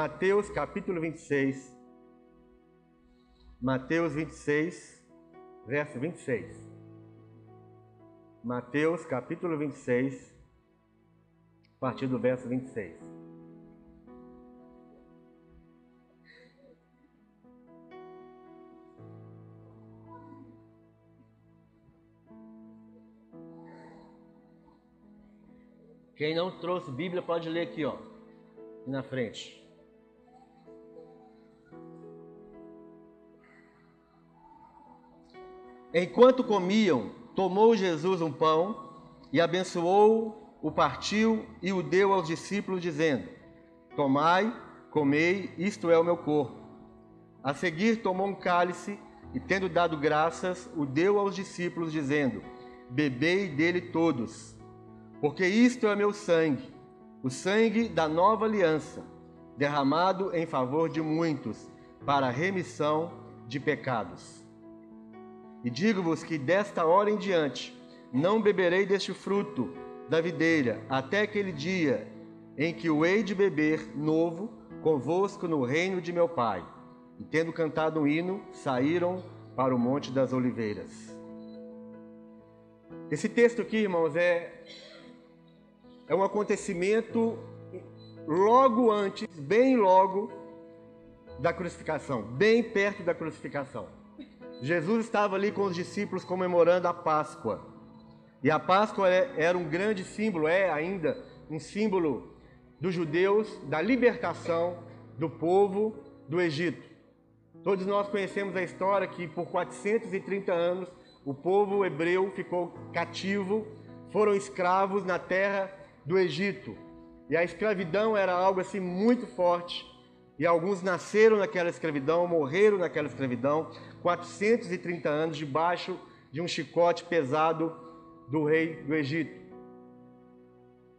Mateus capítulo 26. Mateus 26, verso 26. Mateus capítulo 26, a partir do verso 26. Quem não trouxe Bíblia pode ler aqui, ó, na frente. Enquanto comiam, tomou Jesus um pão e abençoou, o partiu e o deu aos discípulos, dizendo: Tomai, comei, isto é o meu corpo. A seguir tomou um cálice e, tendo dado graças, o deu aos discípulos, dizendo: Bebei dele todos, porque isto é meu sangue, o sangue da nova aliança, derramado em favor de muitos, para a remissão de pecados. E digo-vos que desta hora em diante não beberei deste fruto da videira, até aquele dia em que o hei de beber novo convosco no reino de meu Pai. E tendo cantado um hino, saíram para o Monte das Oliveiras. Esse texto aqui, irmãos, é, é um acontecimento logo antes, bem logo da crucificação, bem perto da crucificação. Jesus estava ali com os discípulos comemorando a Páscoa. E a Páscoa é, era um grande símbolo, é ainda um símbolo dos judeus, da libertação do povo do Egito. Todos nós conhecemos a história que por 430 anos o povo hebreu ficou cativo, foram escravos na terra do Egito. E a escravidão era algo assim muito forte. E alguns nasceram naquela escravidão, morreram naquela escravidão, 430 anos debaixo de um chicote pesado do rei do Egito.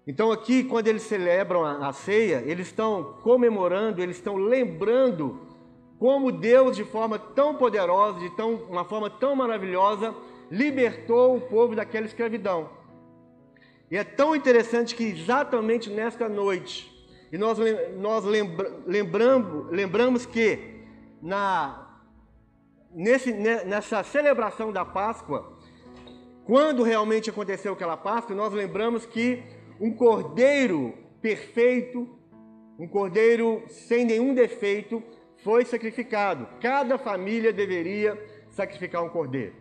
Então, aqui, quando eles celebram a, ceia, eles estão comemorando, eles estão lembrando como Deus, de forma tão poderosa, de tão, uma forma tão maravilhosa, libertou o povo daquela escravidão. E é tão interessante que exatamente nesta noite, e nós, nós lembra, lembramos, lembramos que na nesse, nessa celebração da Páscoa, quando realmente aconteceu aquela Páscoa, nós lembramos que um cordeiro perfeito, um cordeiro sem nenhum defeito, foi sacrificado. Cada família deveria sacrificar um cordeiro.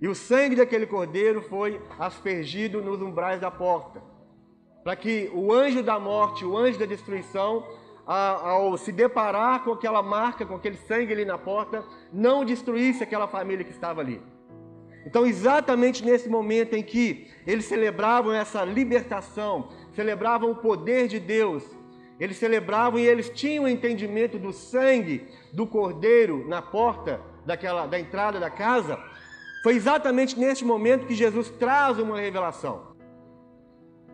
E o sangue daquele cordeiro foi aspergido nos umbrais da porta, para que o anjo da morte, o anjo da destruição, ao se deparar com aquela marca, com aquele sangue ali na porta, não destruísse aquela família que estava ali. Então, exatamente nesse momento em que eles celebravam essa libertação, celebravam o poder de Deus, eles celebravam e eles tinham o entendimento do sangue do cordeiro na porta daquela, da entrada da casa, foi exatamente neste momento que Jesus traz uma revelação.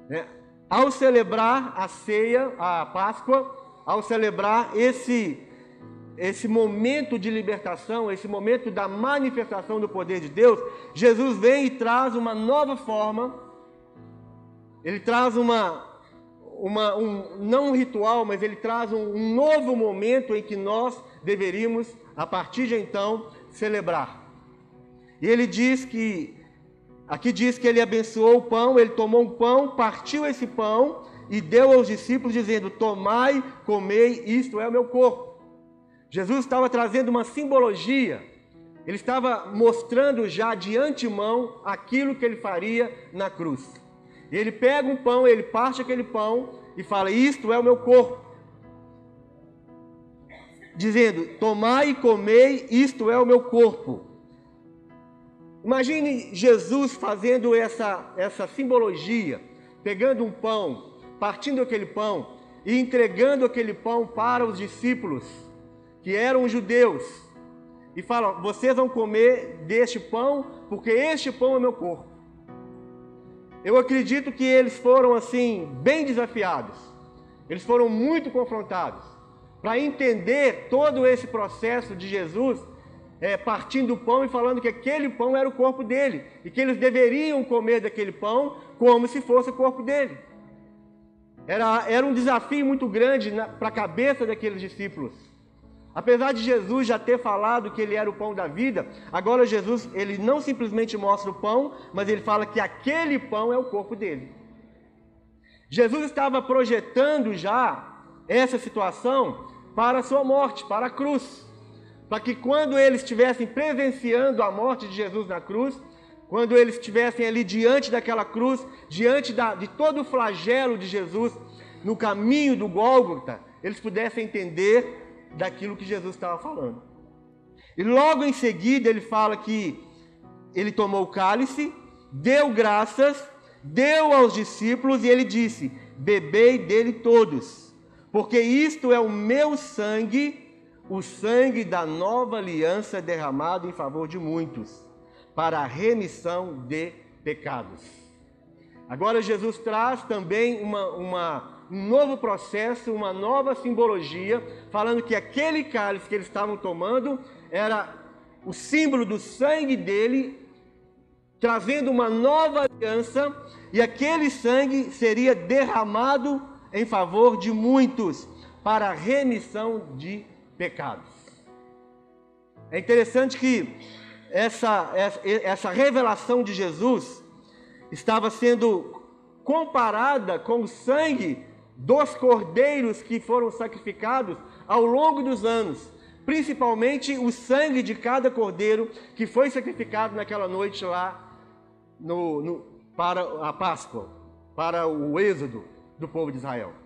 Né? Ao celebrar a ceia, a Páscoa, ao celebrar esse esse momento de libertação, esse momento da manifestação do poder de Deus, Jesus vem e traz uma nova forma. Ele traz uma uma um não um ritual, mas ele traz um, um novo momento em que nós deveríamos a partir de então celebrar. E ele diz que aqui diz que ele abençoou o pão, ele tomou um pão, partiu esse pão e deu aos discípulos, dizendo: Tomai, comei, isto é o meu corpo. Jesus estava trazendo uma simbologia, ele estava mostrando já de antemão aquilo que ele faria na cruz. Ele pega um pão, ele parte aquele pão e fala: Isto é o meu corpo. Dizendo: Tomai e comei, isto é o meu corpo. Imagine Jesus fazendo essa, essa simbologia, pegando um pão, partindo aquele pão e entregando aquele pão para os discípulos, que eram judeus, e fala: Vocês vão comer deste pão, porque este pão é meu corpo. Eu acredito que eles foram assim, bem desafiados, eles foram muito confrontados, para entender todo esse processo de Jesus é, partindo o pão e falando que aquele pão era o corpo dele e que eles deveriam comer daquele pão como se fosse o corpo dele. Era, era um desafio muito grande para a cabeça daqueles discípulos. Apesar de Jesus já ter falado que ele era o pão da vida, agora Jesus ele não simplesmente mostra o pão, mas ele fala que aquele pão é o corpo dele. Jesus estava projetando já essa situação para a sua morte, para a cruz. Para que quando eles estivessem presenciando a morte de Jesus na cruz, quando eles estivessem ali diante daquela cruz, diante da, de todo o flagelo de Jesus, no caminho do Gólgota, eles pudessem entender daquilo que Jesus estava falando. E logo em seguida ele fala que ele tomou o cálice, deu graças, deu aos discípulos e ele disse: Bebei dele todos, porque isto é o meu sangue, o sangue da nova aliança derramado em favor de muitos, para a remissão de pecados. Agora Jesus traz também uma, uma, um novo processo, uma nova simbologia, falando que aquele cálice que eles estavam tomando era o símbolo do sangue dele, trazendo uma nova aliança, e aquele sangue seria derramado em favor de muitos, para a remissão de pecados. É interessante que essa, essa revelação de Jesus estava sendo comparada com o sangue dos cordeiros que foram sacrificados ao longo dos anos, principalmente o sangue de cada cordeiro que foi sacrificado naquela noite lá no, no, para a Páscoa, para o êxodo do povo de Israel.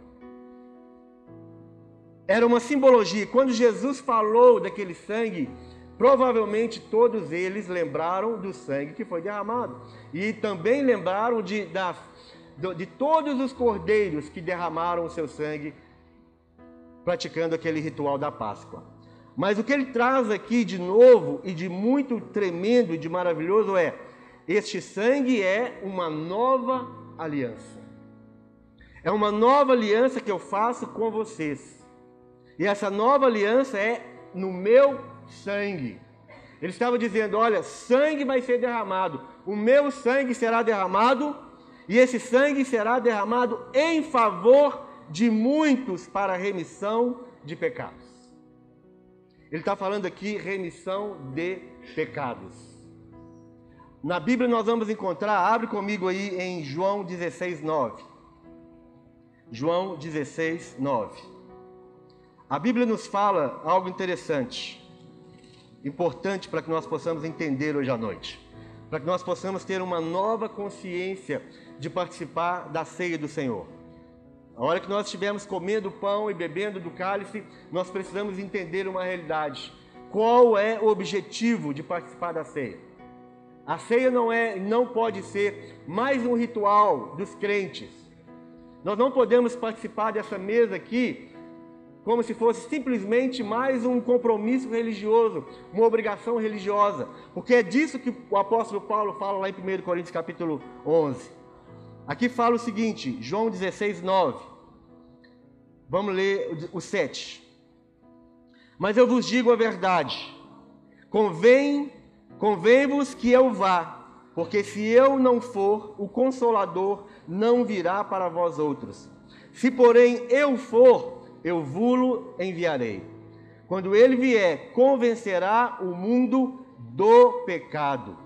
Era uma simbologia. Quando Jesus falou daquele sangue, provavelmente todos eles lembraram do sangue que foi derramado. E também lembraram de, de todos os cordeiros que derramaram o seu sangue praticando aquele ritual da Páscoa. Mas o que ele traz aqui de novo e de muito tremendo e de maravilhoso é: este sangue é uma nova aliança. É uma nova aliança que eu faço com vocês. E essa nova aliança é no meu sangue. Ele estava dizendo: Olha, sangue vai ser derramado, o meu sangue será derramado, e esse sangue será derramado em favor de muitos para a remissão de pecados. Ele está falando aqui remissão de pecados. Na Bíblia nós vamos encontrar, abre comigo aí em João 16, 9. João 16, 9. A Bíblia nos fala algo interessante importante para que nós possamos entender hoje à noite, para que nós possamos ter uma nova consciência de participar da ceia do Senhor. A hora que nós estivermos comendo pão e bebendo do cálice, nós precisamos entender uma realidade. Qual é o objetivo de participar da ceia? A ceia não é, não pode ser mais um ritual dos crentes. Nós não podemos participar dessa mesa aqui como se fosse simplesmente mais um compromisso religioso, uma obrigação religiosa, porque é disso que o apóstolo Paulo fala lá em 1 Coríntios capítulo 11. Aqui fala o seguinte, João 16, 9. Vamos ler o 7. Mas eu vos digo a verdade, convém, convém-vos que eu vá, porque se eu não for, o Consolador não virá para vós outros. Se porém eu for, eu vulo enviarei. Quando ele vier, convencerá o mundo do pecado,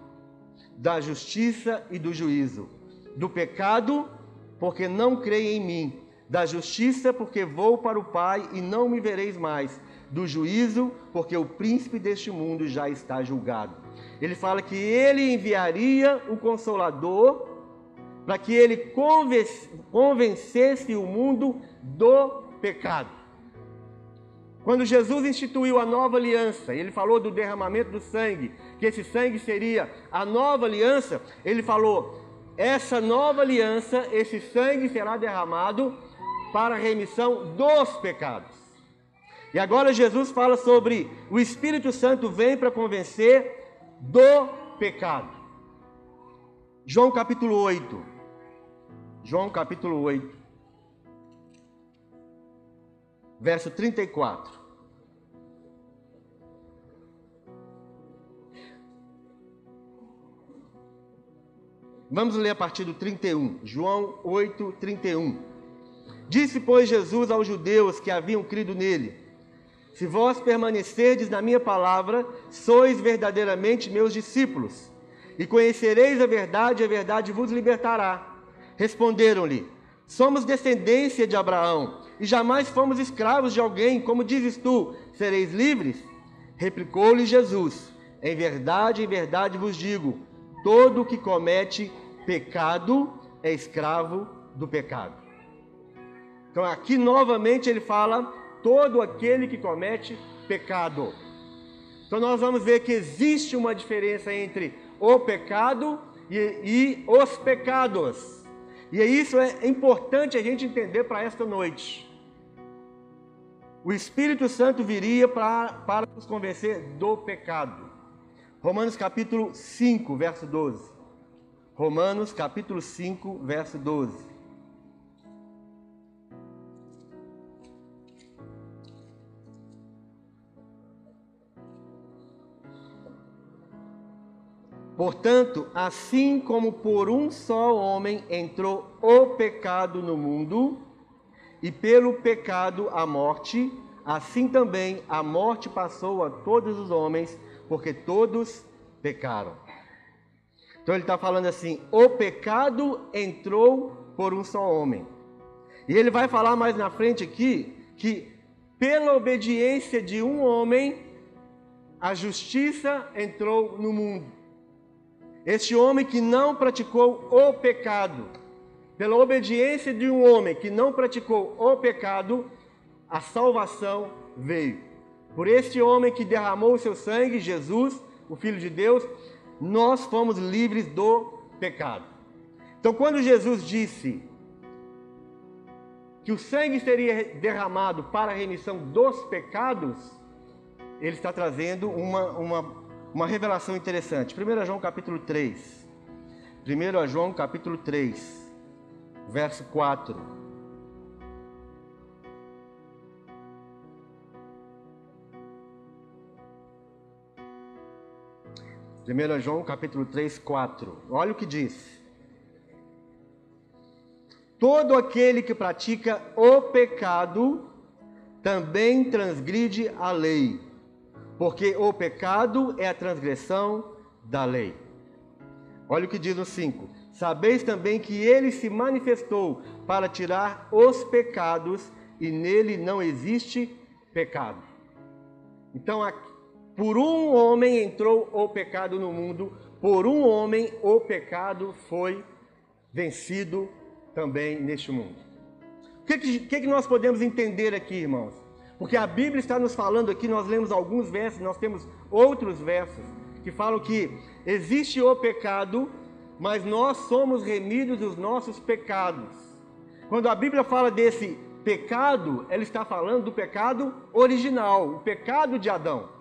da justiça e do juízo. Do pecado, porque não creem em mim. Da justiça, porque vou para o Pai e não me vereis mais. Do juízo, porque o príncipe deste mundo já está julgado. Ele fala que ele enviaria o consolador para que ele convencesse o mundo do pecado. Quando Jesus instituiu a nova aliança, ele falou do derramamento do sangue, que esse sangue seria a nova aliança, ele falou: essa nova aliança, esse sangue será derramado para a remissão dos pecados. E agora Jesus fala sobre o Espírito Santo vem para convencer do pecado. João capítulo 8. João capítulo 8. Verso 34. Vamos ler a partir do 31, João 8, 31. Disse, pois, Jesus aos judeus que haviam crido nele: Se vós permanecerdes na minha palavra, sois verdadeiramente meus discípulos, e conhecereis a verdade, e a verdade vos libertará. Responderam-lhe: Somos descendência de Abraão, e jamais fomos escravos de alguém, como dizes tu, sereis livres? Replicou-lhe Jesus: Em verdade, em verdade vos digo: todo que comete pecado é escravo do pecado. Então aqui novamente ele fala todo aquele que comete pecado. Então nós vamos ver que existe uma diferença entre o pecado e, e os pecados. E isso é importante a gente entender para esta noite. O Espírito Santo viria para, para nos convencer do pecado. Romanos capítulo 5, verso 12. Romanos capítulo 5, verso 12. Portanto, assim como por um só homem entrou o pecado no mundo, e pelo pecado a morte, assim também a morte passou a todos os homens, porque todos pecaram. Então ele está falando assim: o pecado entrou por um só homem. E ele vai falar mais na frente aqui que pela obediência de um homem, a justiça entrou no mundo. Este homem que não praticou o pecado, pela obediência de um homem que não praticou o pecado, a salvação veio. Por este homem que derramou o seu sangue, Jesus, o Filho de Deus, nós fomos livres do pecado. Então, quando Jesus disse que o sangue seria derramado para a remissão dos pecados, ele está trazendo uma, uma, uma revelação interessante. 1 João capítulo 3. 1 João capítulo 3, verso 4. 1 João capítulo 3, 4. Olha o que diz. Todo aquele que pratica o pecado também transgride a lei, porque o pecado é a transgressão da lei. Olha o que diz no 5. Sabeis também que ele se manifestou para tirar os pecados e nele não existe pecado. Então, por um homem entrou o pecado no mundo, por um homem o pecado foi vencido também neste mundo. O que, que, que nós podemos entender aqui, irmãos? Porque a Bíblia está nos falando aqui, nós lemos alguns versos, nós temos outros versos que falam que existe o pecado, mas nós somos remidos dos nossos pecados. Quando a Bíblia fala desse pecado, ela está falando do pecado original, o pecado de Adão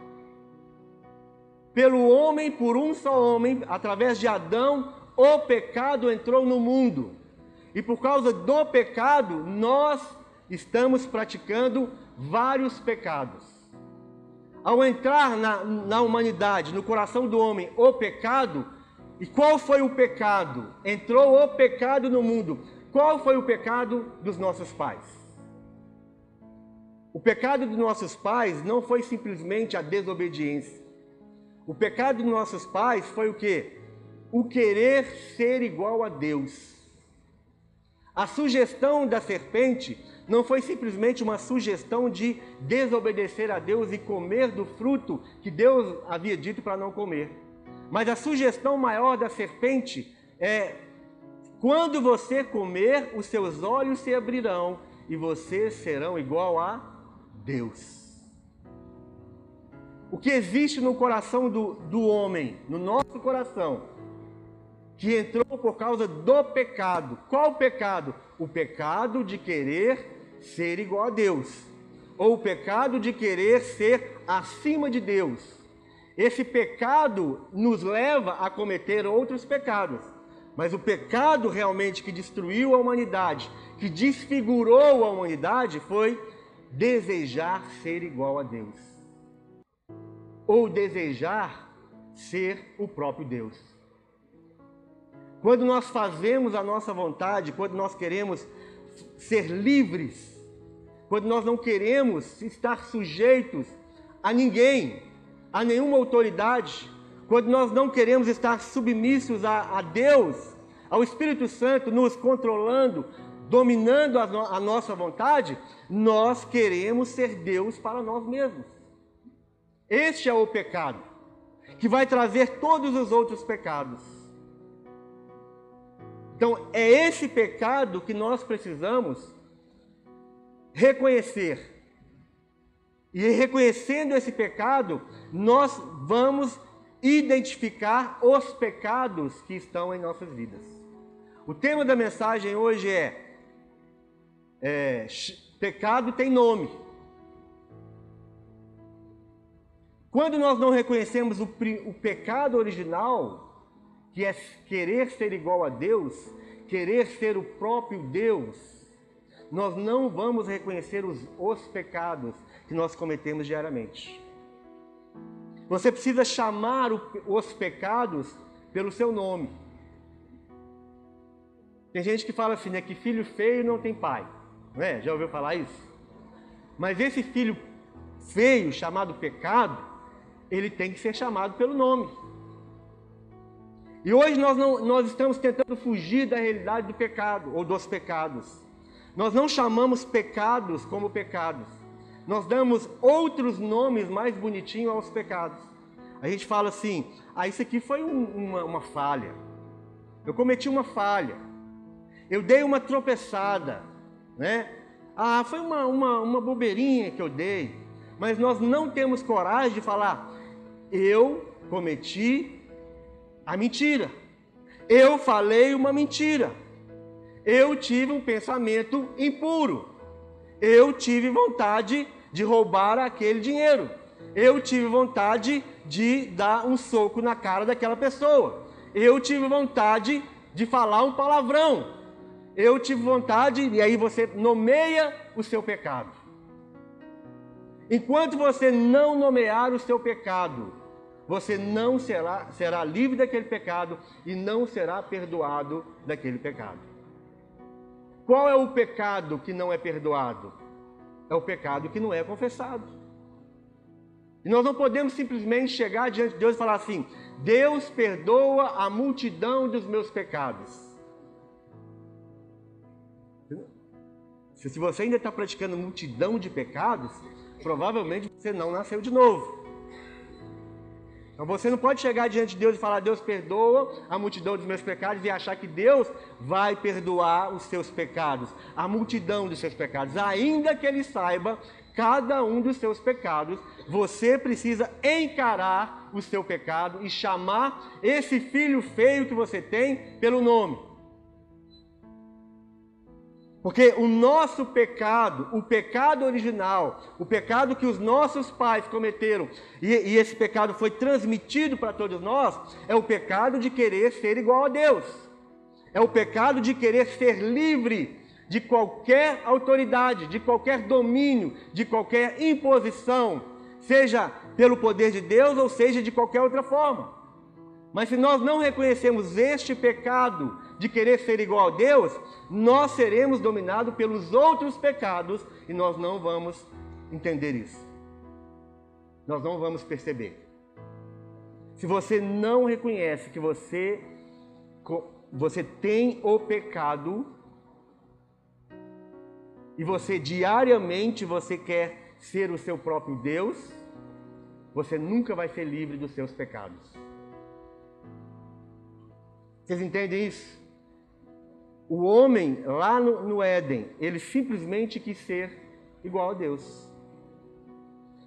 pelo homem, por um só homem, através de Adão, o pecado entrou no mundo. E por causa do pecado, nós estamos praticando vários pecados. Ao entrar na, na humanidade, no coração do homem, o pecado, e qual foi o pecado? Entrou o pecado no mundo. Qual foi o pecado dos nossos pais? O pecado dos nossos pais não foi simplesmente a desobediência. O pecado de nossos pais foi o que? O querer ser igual a Deus. A sugestão da serpente não foi simplesmente uma sugestão de desobedecer a Deus e comer do fruto que Deus havia dito para não comer. Mas a sugestão maior da serpente é: quando você comer, os seus olhos se abrirão e vocês serão igual a Deus. O que existe no coração do, do homem, no nosso coração, que entrou por causa do pecado. Qual pecado? O pecado de querer ser igual a Deus, ou o pecado de querer ser acima de Deus. Esse pecado nos leva a cometer outros pecados. Mas o pecado realmente que destruiu a humanidade, que desfigurou a humanidade, foi desejar ser igual a Deus ou desejar ser o próprio Deus. Quando nós fazemos a nossa vontade, quando nós queremos ser livres, quando nós não queremos estar sujeitos a ninguém, a nenhuma autoridade, quando nós não queremos estar submissos a, a Deus, ao Espírito Santo nos controlando, dominando a, a nossa vontade, nós queremos ser Deus para nós mesmos. Este é o pecado, que vai trazer todos os outros pecados. Então, é esse pecado que nós precisamos reconhecer. E reconhecendo esse pecado, nós vamos identificar os pecados que estão em nossas vidas. O tema da mensagem hoje é, é pecado tem nome. Quando nós não reconhecemos o, o pecado original, que é querer ser igual a Deus, querer ser o próprio Deus, nós não vamos reconhecer os, os pecados que nós cometemos diariamente. Você precisa chamar os pecados pelo seu nome. Tem gente que fala assim, né, que filho feio não tem pai. Não é? Já ouviu falar isso? Mas esse filho feio, chamado pecado, ele tem que ser chamado pelo nome. E hoje nós, não, nós estamos tentando fugir da realidade do pecado, ou dos pecados. Nós não chamamos pecados como pecados. Nós damos outros nomes mais bonitinhos aos pecados. A gente fala assim: ah, isso aqui foi um, uma, uma falha. Eu cometi uma falha. Eu dei uma tropeçada. Né? Ah, foi uma, uma, uma bobeirinha que eu dei. Mas nós não temos coragem de falar: eu cometi a mentira. Eu falei uma mentira. Eu tive um pensamento impuro. Eu tive vontade de roubar aquele dinheiro. Eu tive vontade de dar um soco na cara daquela pessoa. Eu tive vontade de falar um palavrão. Eu tive vontade, e aí você nomeia o seu pecado. Enquanto você não nomear o seu pecado, você não será, será livre daquele pecado e não será perdoado daquele pecado. Qual é o pecado que não é perdoado? É o pecado que não é confessado. E nós não podemos simplesmente chegar diante de Deus e falar assim: Deus perdoa a multidão dos meus pecados. Se você ainda está praticando multidão de pecados, provavelmente você não nasceu de novo. Então você não pode chegar diante de Deus e falar, Deus perdoa a multidão dos meus pecados e achar que Deus vai perdoar os seus pecados, a multidão dos seus pecados. Ainda que Ele saiba cada um dos seus pecados, você precisa encarar o seu pecado e chamar esse filho feio que você tem pelo nome. Porque o nosso pecado, o pecado original, o pecado que os nossos pais cometeram, e, e esse pecado foi transmitido para todos nós, é o pecado de querer ser igual a Deus. É o pecado de querer ser livre de qualquer autoridade, de qualquer domínio, de qualquer imposição, seja pelo poder de Deus ou seja de qualquer outra forma. Mas se nós não reconhecemos este pecado de querer ser igual a Deus, nós seremos dominados pelos outros pecados e nós não vamos entender isso. Nós não vamos perceber. Se você não reconhece que você você tem o pecado e você diariamente você quer ser o seu próprio Deus, você nunca vai ser livre dos seus pecados. Vocês entendem isso? O homem lá no, no Éden, ele simplesmente quis ser igual a Deus.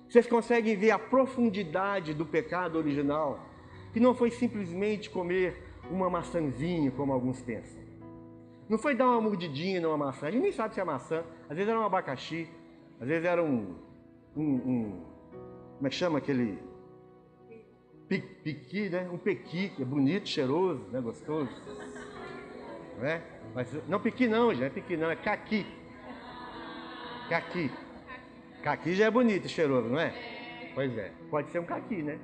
Vocês conseguem ver a profundidade do pecado original? Que não foi simplesmente comer uma maçãzinha, como alguns pensam. Não foi dar uma mordidinha numa maçã. A gente nem sabe se é maçã. Às vezes era um abacaxi. Às vezes era um. um, um como é que chama aquele. Piqui, né? Um pequi, que é bonito, cheiroso, né? Gostoso. Não é? Mas, não piqui não, gente, é piqui não, é caqui. Caqui. Caqui já é bonito, cheiroso, não é? Pois é, pode ser um caqui, né?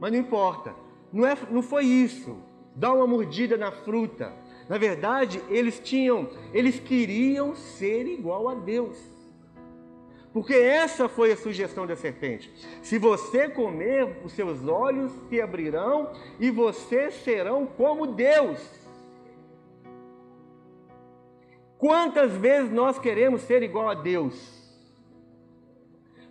Mas não importa. Não, é, não foi isso. Dar uma mordida na fruta. Na verdade, eles tinham, eles queriam ser igual a Deus. Porque essa foi a sugestão da serpente. Se você comer, os seus olhos se abrirão e vocês serão como Deus. Quantas vezes nós queremos ser igual a Deus?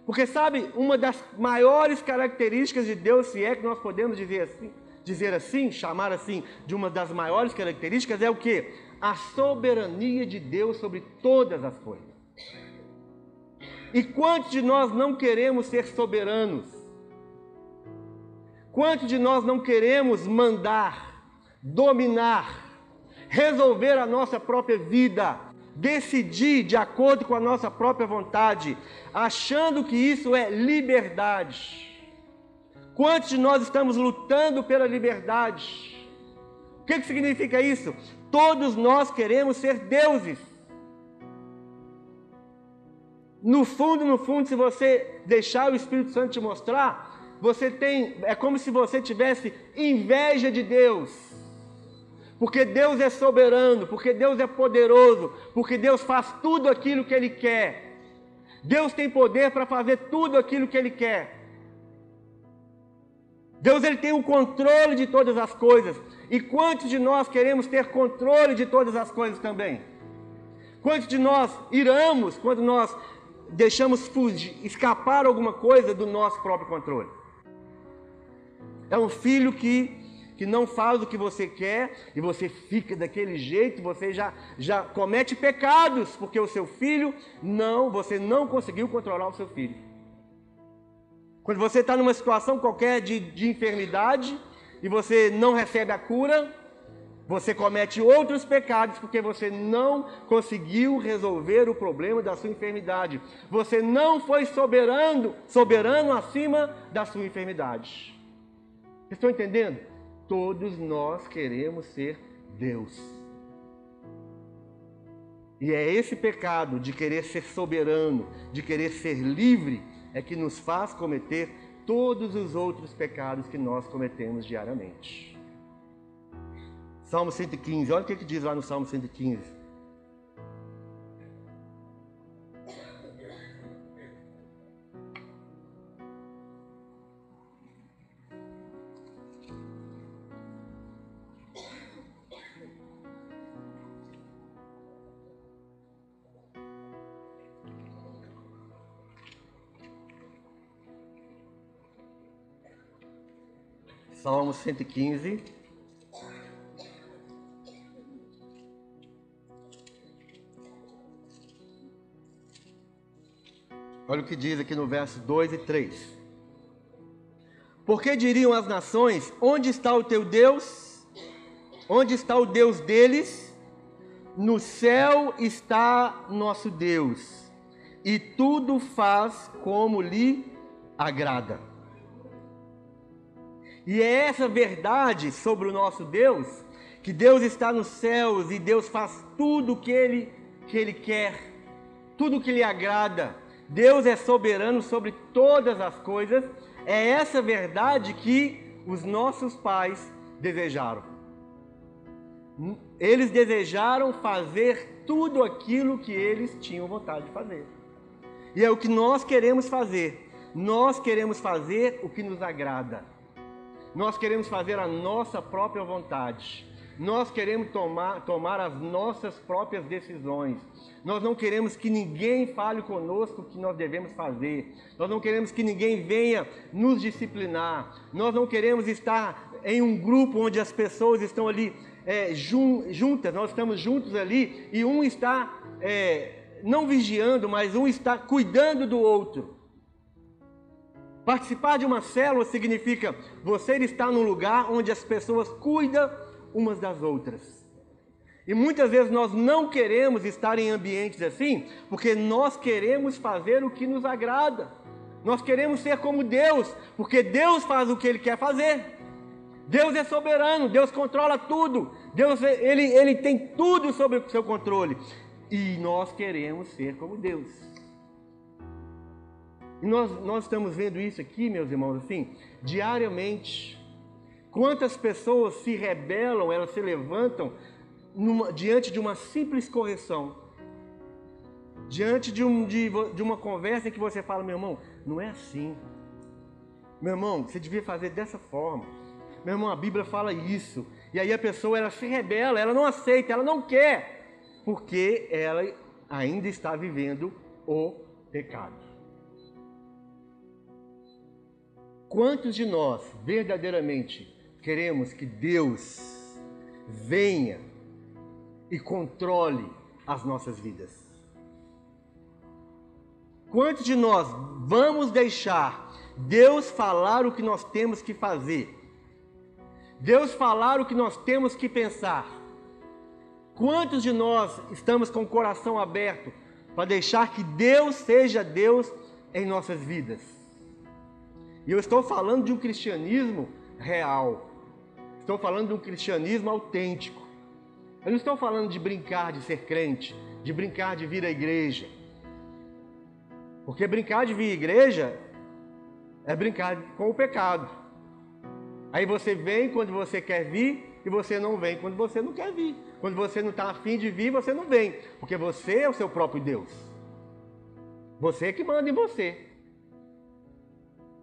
Porque sabe, uma das maiores características de Deus, se é que nós podemos dizer assim, dizer assim, chamar assim, de uma das maiores características é o que? A soberania de Deus sobre todas as coisas. E quantos de nós não queremos ser soberanos? Quantos de nós não queremos mandar, dominar, resolver a nossa própria vida, decidir de acordo com a nossa própria vontade, achando que isso é liberdade? Quantos de nós estamos lutando pela liberdade? O que, que significa isso? Todos nós queremos ser deuses. No fundo, no fundo, se você deixar o Espírito Santo te mostrar, você tem, é como se você tivesse inveja de Deus. Porque Deus é soberano, porque Deus é poderoso, porque Deus faz tudo aquilo que Ele quer. Deus tem poder para fazer tudo aquilo que Ele quer. Deus ele tem o controle de todas as coisas. E quantos de nós queremos ter controle de todas as coisas também? Quantos de nós iramos quando nós deixamos fugir, escapar alguma coisa do nosso próprio controle? É um filho que, que não faz o que você quer e você fica daquele jeito, você já, já comete pecados, porque o seu filho não, você não conseguiu controlar o seu filho. Quando você está numa situação qualquer de, de enfermidade e você não recebe a cura, você comete outros pecados porque você não conseguiu resolver o problema da sua enfermidade. Você não foi soberano, soberano acima da sua enfermidade. Estão entendendo? Todos nós queremos ser Deus. E é esse pecado de querer ser soberano, de querer ser livre, é que nos faz cometer todos os outros pecados que nós cometemos diariamente. Salmo 115, olha o que, que diz lá no Salmo 115. Salmo 115. Olha o que diz aqui no verso 2 e 3. Porque diriam as nações: Onde está o teu Deus? Onde está o Deus deles? No céu está nosso Deus, e tudo faz como lhe agrada. E é essa verdade sobre o nosso Deus, que Deus está nos céus e Deus faz tudo o que ele, que ele quer, tudo o que lhe agrada. Deus é soberano sobre todas as coisas. É essa verdade que os nossos pais desejaram. Eles desejaram fazer tudo aquilo que eles tinham vontade de fazer. E é o que nós queremos fazer. Nós queremos fazer o que nos agrada. Nós queremos fazer a nossa própria vontade. Nós queremos tomar, tomar as nossas próprias decisões. Nós não queremos que ninguém fale conosco o que nós devemos fazer. Nós não queremos que ninguém venha nos disciplinar. Nós não queremos estar em um grupo onde as pessoas estão ali é, jun, juntas, nós estamos juntos ali e um está é, não vigiando, mas um está cuidando do outro. Participar de uma célula significa você estar num lugar onde as pessoas cuidam umas das outras. E muitas vezes nós não queremos estar em ambientes assim, porque nós queremos fazer o que nos agrada. Nós queremos ser como Deus, porque Deus faz o que Ele quer fazer. Deus é soberano, Deus controla tudo. Deus ele, ele tem tudo sob o seu controle. E nós queremos ser como Deus. E nós, nós estamos vendo isso aqui, meus irmãos, assim, diariamente. Quantas pessoas se rebelam, elas se levantam numa, diante de uma simples correção, diante de, um, de, de uma conversa em que você fala, meu irmão, não é assim. Meu irmão, você devia fazer dessa forma. Meu irmão, a Bíblia fala isso. E aí a pessoa ela se rebela, ela não aceita, ela não quer, porque ela ainda está vivendo o pecado. Quantos de nós verdadeiramente queremos que Deus venha e controle as nossas vidas? Quantos de nós vamos deixar Deus falar o que nós temos que fazer? Deus falar o que nós temos que pensar? Quantos de nós estamos com o coração aberto para deixar que Deus seja Deus em nossas vidas? E eu estou falando de um cristianismo real. Estou falando de um cristianismo autêntico. Eu não estou falando de brincar de ser crente, de brincar de vir à igreja. Porque brincar de vir à igreja é brincar com o pecado. Aí você vem quando você quer vir e você não vem quando você não quer vir. Quando você não está afim de vir, você não vem. Porque você é o seu próprio Deus. Você é que manda em você.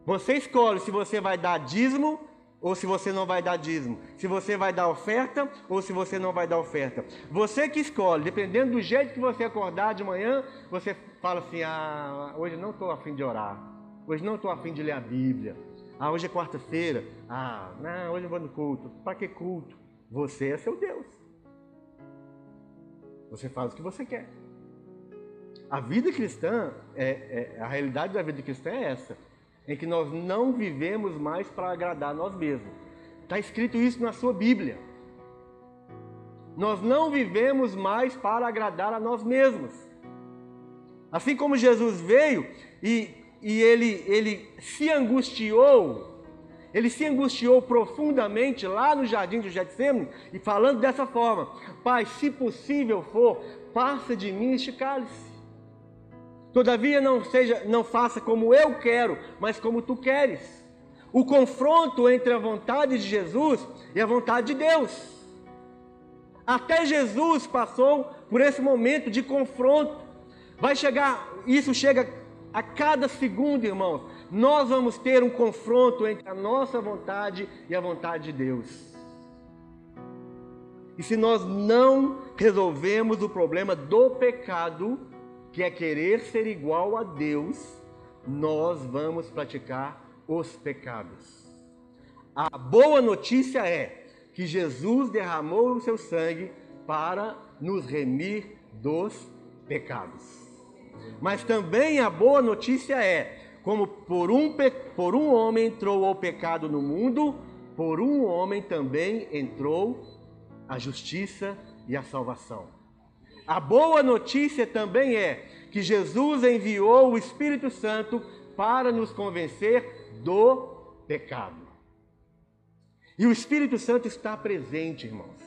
Você escolhe se você vai dar dízimo ou se você não vai dar dízimo. Se você vai dar oferta ou se você não vai dar oferta. Você que escolhe, dependendo do jeito que você acordar de manhã, você fala assim: ah, hoje não estou afim de orar. Hoje não estou afim de ler a Bíblia. Ah, hoje é quarta-feira. Ah, não, hoje eu vou no culto. Para que culto? Você é seu Deus. Você faz o que você quer. A vida cristã, é, é, a realidade da vida cristã é essa em que nós não vivemos mais para agradar nós mesmos. Está escrito isso na sua Bíblia. Nós não vivemos mais para agradar a nós mesmos. Assim como Jesus veio e, e ele, ele se angustiou, ele se angustiou profundamente lá no jardim de Getsemane e falando dessa forma: Pai, se possível for, passa de mim este cálice. Todavia não seja, não faça como eu quero, mas como tu queres. O confronto entre a vontade de Jesus e a vontade de Deus. Até Jesus passou por esse momento de confronto. Vai chegar, isso chega a cada segundo, irmãos. Nós vamos ter um confronto entre a nossa vontade e a vontade de Deus. E se nós não resolvemos o problema do pecado, que é querer ser igual a Deus, nós vamos praticar os pecados. A boa notícia é que Jesus derramou o seu sangue para nos remir dos pecados. Mas também a boa notícia é, como por um, por um homem entrou o pecado no mundo, por um homem também entrou a justiça e a salvação. A boa notícia também é que Jesus enviou o Espírito Santo para nos convencer do pecado. E o Espírito Santo está presente, irmãos.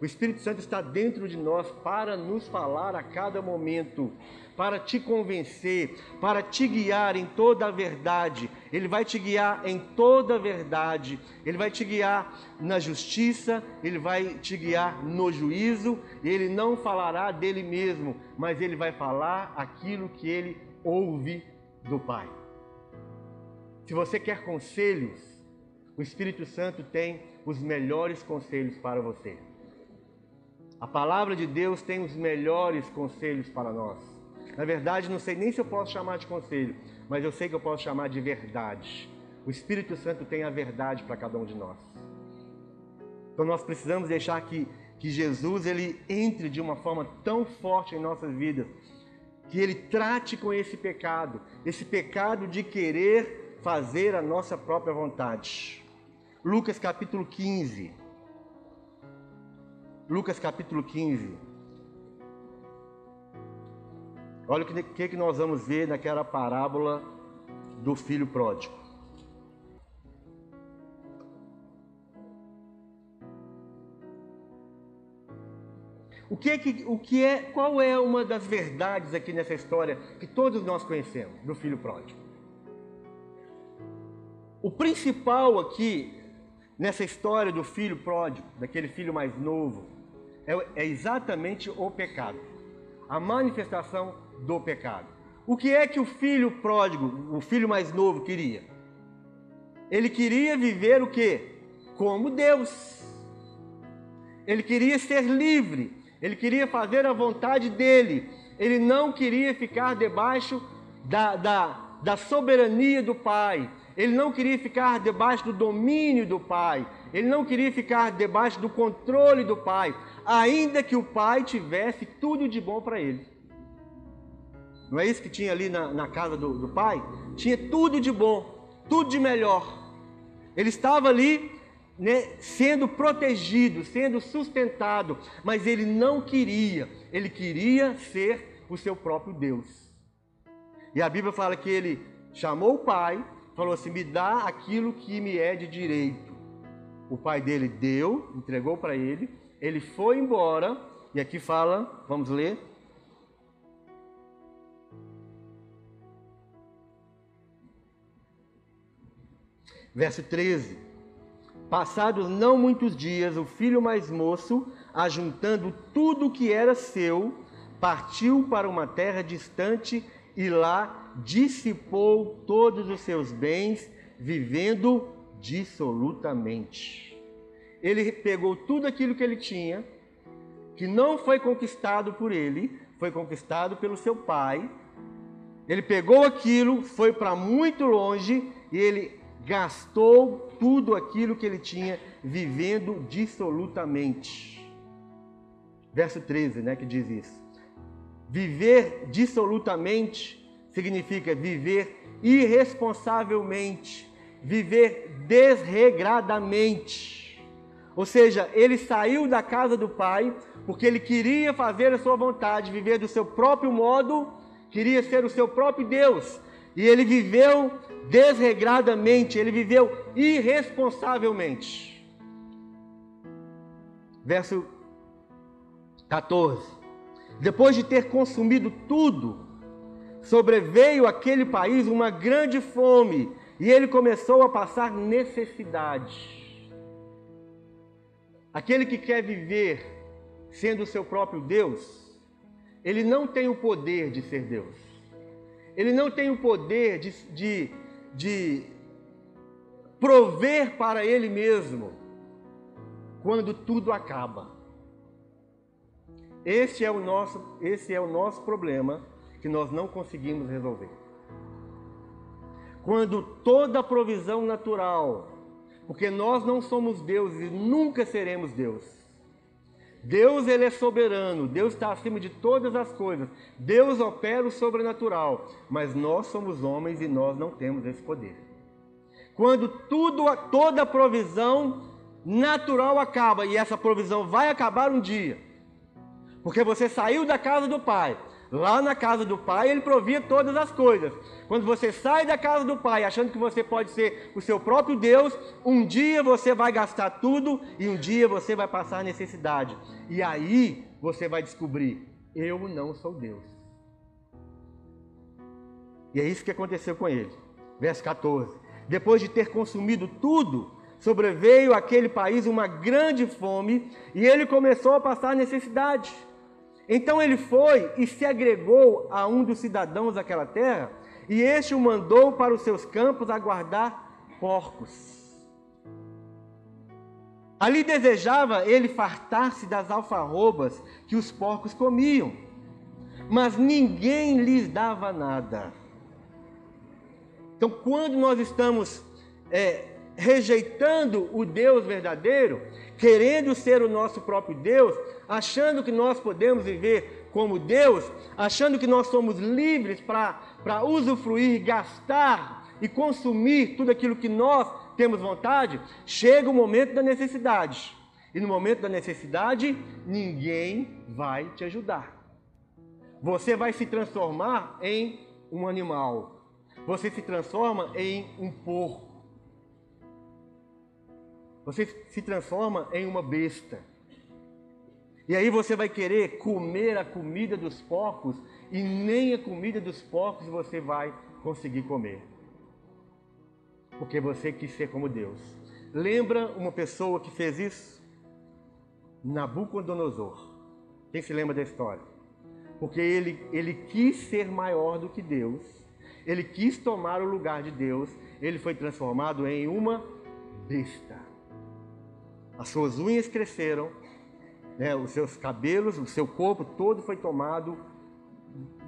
O Espírito Santo está dentro de nós para nos falar a cada momento para te convencer, para te guiar em toda a verdade. Ele vai te guiar em toda a verdade. Ele vai te guiar na justiça, ele vai te guiar no juízo. Ele não falará dele mesmo, mas ele vai falar aquilo que ele ouve do Pai. Se você quer conselhos, o Espírito Santo tem os melhores conselhos para você. A palavra de Deus tem os melhores conselhos para nós. Na verdade, não sei nem se eu posso chamar de conselho, mas eu sei que eu posso chamar de verdade. O Espírito Santo tem a verdade para cada um de nós. Então nós precisamos deixar que, que Jesus ele entre de uma forma tão forte em nossas vidas, que ele trate com esse pecado, esse pecado de querer fazer a nossa própria vontade. Lucas capítulo 15. Lucas capítulo 15. Olha o que, que, que nós vamos ver naquela parábola do filho pródigo. O que, é que, o que é, qual é uma das verdades aqui nessa história que todos nós conhecemos do filho pródigo? O principal aqui nessa história do filho pródigo, daquele filho mais novo, é, é exatamente o pecado, a manifestação do pecado. O que é que o filho pródigo, o filho mais novo, queria? Ele queria viver o quê? Como Deus. Ele queria ser livre, ele queria fazer a vontade dele, ele não queria ficar debaixo da, da, da soberania do Pai, ele não queria ficar debaixo do domínio do Pai, ele não queria ficar debaixo do controle do Pai, ainda que o Pai tivesse tudo de bom para ele. Não é isso que tinha ali na, na casa do, do Pai? Tinha tudo de bom, tudo de melhor. Ele estava ali né, sendo protegido, sendo sustentado, mas ele não queria, ele queria ser o seu próprio Deus. E a Bíblia fala que ele chamou o pai, falou assim: me dá aquilo que me é de direito. O pai dele deu, entregou para ele, ele foi embora, e aqui fala, vamos ler. Verso 13: Passados não muitos dias, o filho mais moço, ajuntando tudo o que era seu, partiu para uma terra distante e lá dissipou todos os seus bens, vivendo dissolutamente. Ele pegou tudo aquilo que ele tinha, que não foi conquistado por ele, foi conquistado pelo seu pai. Ele pegou aquilo, foi para muito longe e ele gastou tudo aquilo que ele tinha, vivendo dissolutamente. Verso 13, né, que diz isso. Viver dissolutamente significa viver irresponsavelmente, viver desregradamente. Ou seja, ele saiu da casa do pai porque ele queria fazer a sua vontade, viver do seu próprio modo, queria ser o seu próprio Deus. E ele viveu desregradamente, ele viveu irresponsavelmente. Verso 14. Depois de ter consumido tudo, sobreveio àquele país uma grande fome e ele começou a passar necessidade. Aquele que quer viver sendo o seu próprio Deus, ele não tem o poder de ser Deus. Ele não tem o poder de, de, de prover para ele mesmo quando tudo acaba. Esse é o nosso, esse é o nosso problema que nós não conseguimos resolver. Quando toda a provisão natural, porque nós não somos deuses e nunca seremos Deus. Deus ele é soberano, Deus está acima de todas as coisas. Deus opera o sobrenatural, mas nós somos homens e nós não temos esse poder. Quando tudo, toda provisão natural acaba e essa provisão vai acabar um dia, porque você saiu da casa do Pai, Lá na casa do pai, ele provia todas as coisas. Quando você sai da casa do pai achando que você pode ser o seu próprio Deus, um dia você vai gastar tudo e um dia você vai passar necessidade. E aí você vai descobrir: eu não sou Deus. E é isso que aconteceu com ele. Verso 14: Depois de ter consumido tudo, sobreveio àquele país uma grande fome e ele começou a passar necessidade. Então ele foi e se agregou a um dos cidadãos daquela terra, e este o mandou para os seus campos a guardar porcos. Ali desejava ele fartar-se das alfarrobas que os porcos comiam, mas ninguém lhes dava nada. Então, quando nós estamos é, rejeitando o Deus verdadeiro, querendo ser o nosso próprio Deus, achando que nós podemos viver como Deus, achando que nós somos livres para usufruir, gastar e consumir tudo aquilo que nós temos vontade, chega o momento da necessidade. E no momento da necessidade, ninguém vai te ajudar. Você vai se transformar em um animal. Você se transforma em um porco. Você se transforma em uma besta. E aí você vai querer comer a comida dos porcos e nem a comida dos porcos você vai conseguir comer. Porque você quis ser como Deus. Lembra uma pessoa que fez isso? Nabucodonosor. Quem se lembra da história? Porque ele, ele quis ser maior do que Deus, ele quis tomar o lugar de Deus, ele foi transformado em uma besta. As suas unhas cresceram, né, os seus cabelos, o seu corpo todo foi tomado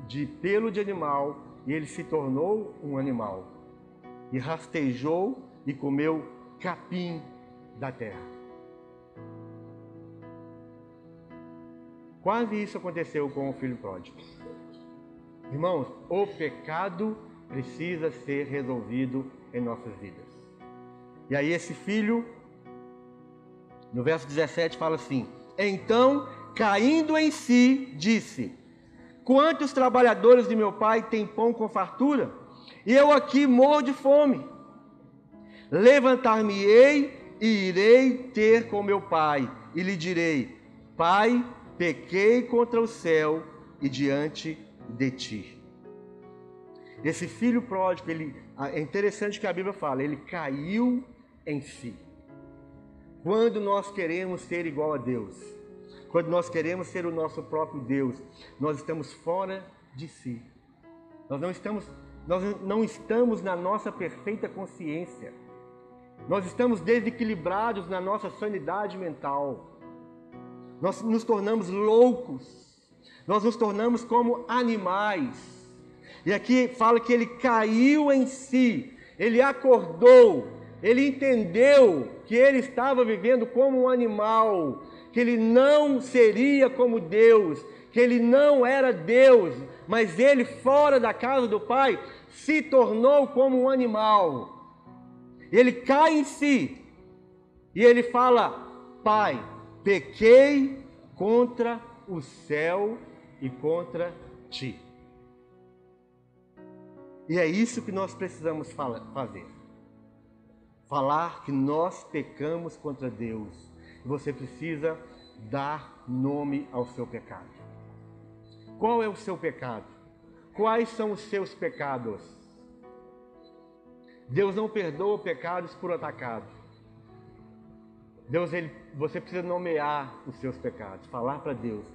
de pelo de animal e ele se tornou um animal. E rastejou e comeu capim da terra. Quase isso aconteceu com o filho pródigo. Irmãos, o pecado precisa ser resolvido em nossas vidas. E aí esse filho, no verso 17, fala assim: Então, caindo em si, disse: Quantos trabalhadores de meu pai têm pão com fartura? E eu aqui morro de fome. Levantar-me-ei e irei ter com meu pai, e lhe direi: Pai, pequei contra o céu e diante de ti. Esse filho pródigo, ele, é interessante que a Bíblia fala, ele caiu em si. Quando nós queremos ser igual a Deus, quando nós queremos ser o nosso próprio Deus, nós estamos fora de si. Nós não estamos, nós não estamos na nossa perfeita consciência. Nós estamos desequilibrados na nossa sanidade mental. Nós nos tornamos loucos. Nós nos tornamos como animais. E aqui fala que ele caiu em si, ele acordou, ele entendeu que ele estava vivendo como um animal, que ele não seria como Deus, que ele não era Deus, mas ele, fora da casa do Pai, se tornou como um animal. Ele cai em si e ele fala: Pai, pequei contra o céu e contra ti. E é isso que nós precisamos fazer. Falar que nós pecamos contra Deus. Você precisa dar nome ao seu pecado. Qual é o seu pecado? Quais são os seus pecados? Deus não perdoa pecados por atacado. Deus, ele, você precisa nomear os seus pecados, falar para Deus: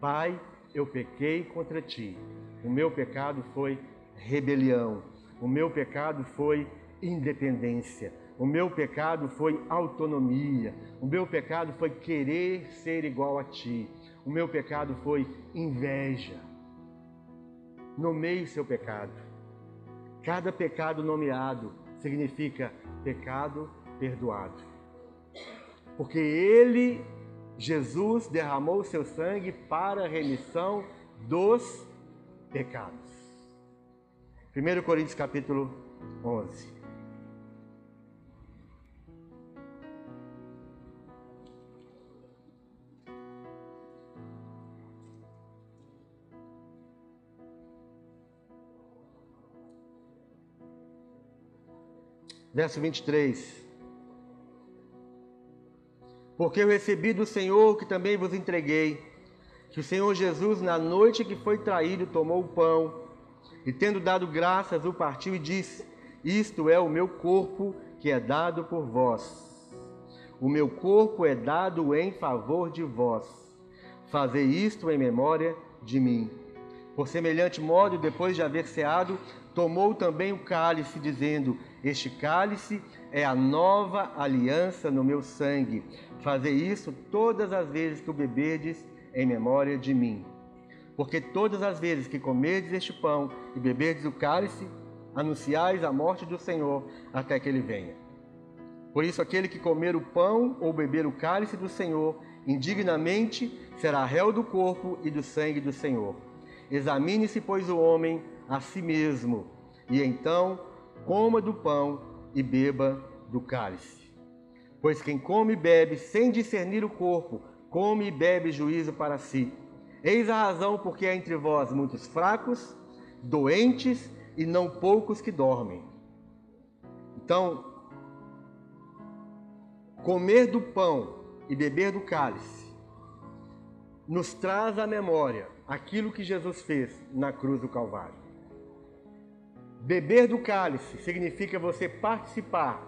Pai, eu pequei contra ti. O meu pecado foi rebelião. O meu pecado foi independência. O meu pecado foi autonomia. O meu pecado foi querer ser igual a ti. O meu pecado foi inveja. Nomeie seu pecado. Cada pecado nomeado significa pecado perdoado porque ele, Jesus, derramou o seu sangue para a remissão dos pecados. 1 Coríntios capítulo 11. Verso 23. Porque eu recebi do Senhor que também vos entreguei, que o Senhor Jesus, na noite que foi traído, tomou o pão e, tendo dado graças, o partiu e disse: Isto é o meu corpo que é dado por vós. O meu corpo é dado em favor de vós. Fazei isto em memória de mim. Por semelhante modo, depois de haver ceado, tomou também o cálice, dizendo: Este cálice é a nova aliança no meu sangue. Fazei isso todas as vezes que o beberdes em memória de mim. Porque todas as vezes que comerdes este pão e beberdes o cálice, anunciais a morte do Senhor até que ele venha. Por isso, aquele que comer o pão ou beber o cálice do Senhor indignamente será réu do corpo e do sangue do Senhor. Examine-se, pois, o homem a si mesmo, e então coma do pão e beba do cálice. Pois quem come e bebe sem discernir o corpo, come e bebe juízo para si. Eis a razão porque há entre vós muitos fracos, doentes e não poucos que dormem. Então, comer do pão e beber do cálice nos traz à memória aquilo que Jesus fez na cruz do Calvário. Beber do cálice significa você participar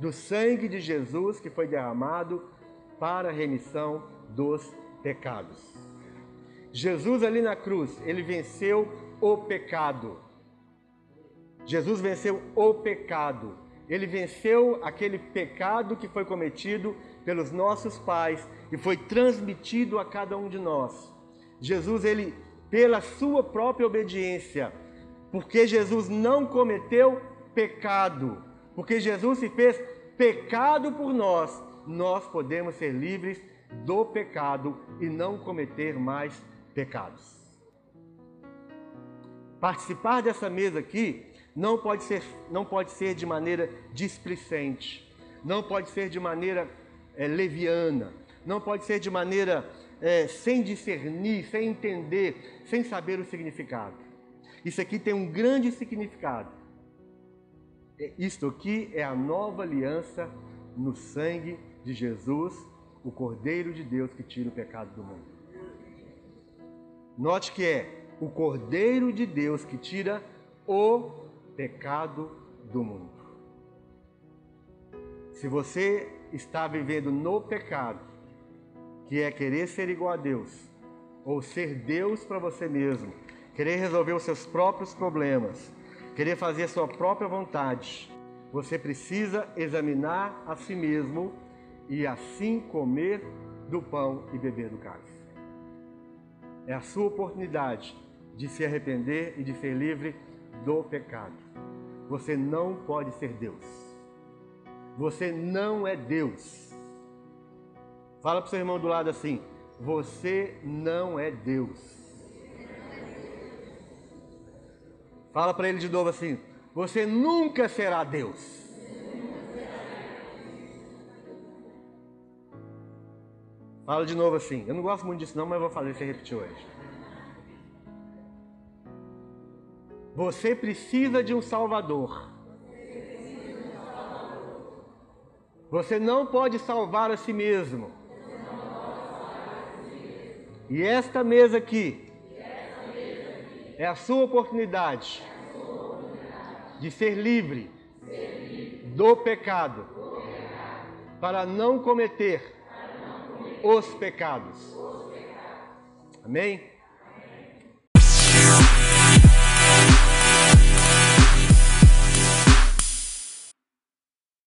do sangue de Jesus que foi derramado para a remissão dos pecados. Jesus ali na cruz, ele venceu o pecado. Jesus venceu o pecado. Ele venceu aquele pecado que foi cometido pelos nossos pais e foi transmitido a cada um de nós. Jesus, ele, pela sua própria obediência, porque Jesus não cometeu pecado, porque Jesus se fez pecado por nós, nós podemos ser livres do pecado e não cometer mais pecados. Participar dessa mesa aqui não pode ser, não pode ser de maneira displicente, não pode ser de maneira é, leviana, não pode ser de maneira é, sem discernir, sem entender, sem saber o significado. Isso aqui tem um grande significado. É, isto aqui é a nova aliança no sangue de Jesus, o Cordeiro de Deus que tira o pecado do mundo. Note que é o Cordeiro de Deus que tira o pecado do mundo. Se você está vivendo no pecado, que é querer ser igual a Deus, ou ser Deus para você mesmo, querer resolver os seus próprios problemas, querer fazer sua própria vontade, você precisa examinar a si mesmo e assim comer do pão e beber do cálice. É a sua oportunidade de se arrepender e de ser livre do pecado. Você não pode ser Deus. Você não é Deus. Fala para o seu irmão do lado assim: Você não é Deus. Fala para ele de novo assim: Você nunca será Deus. Fala de novo assim. Eu não gosto muito disso não, mas vou fazer você repetir hoje. Você precisa de um Salvador. Você não pode salvar a si mesmo. E esta mesa aqui é a sua oportunidade de ser livre do pecado para não cometer os pecados. Amém?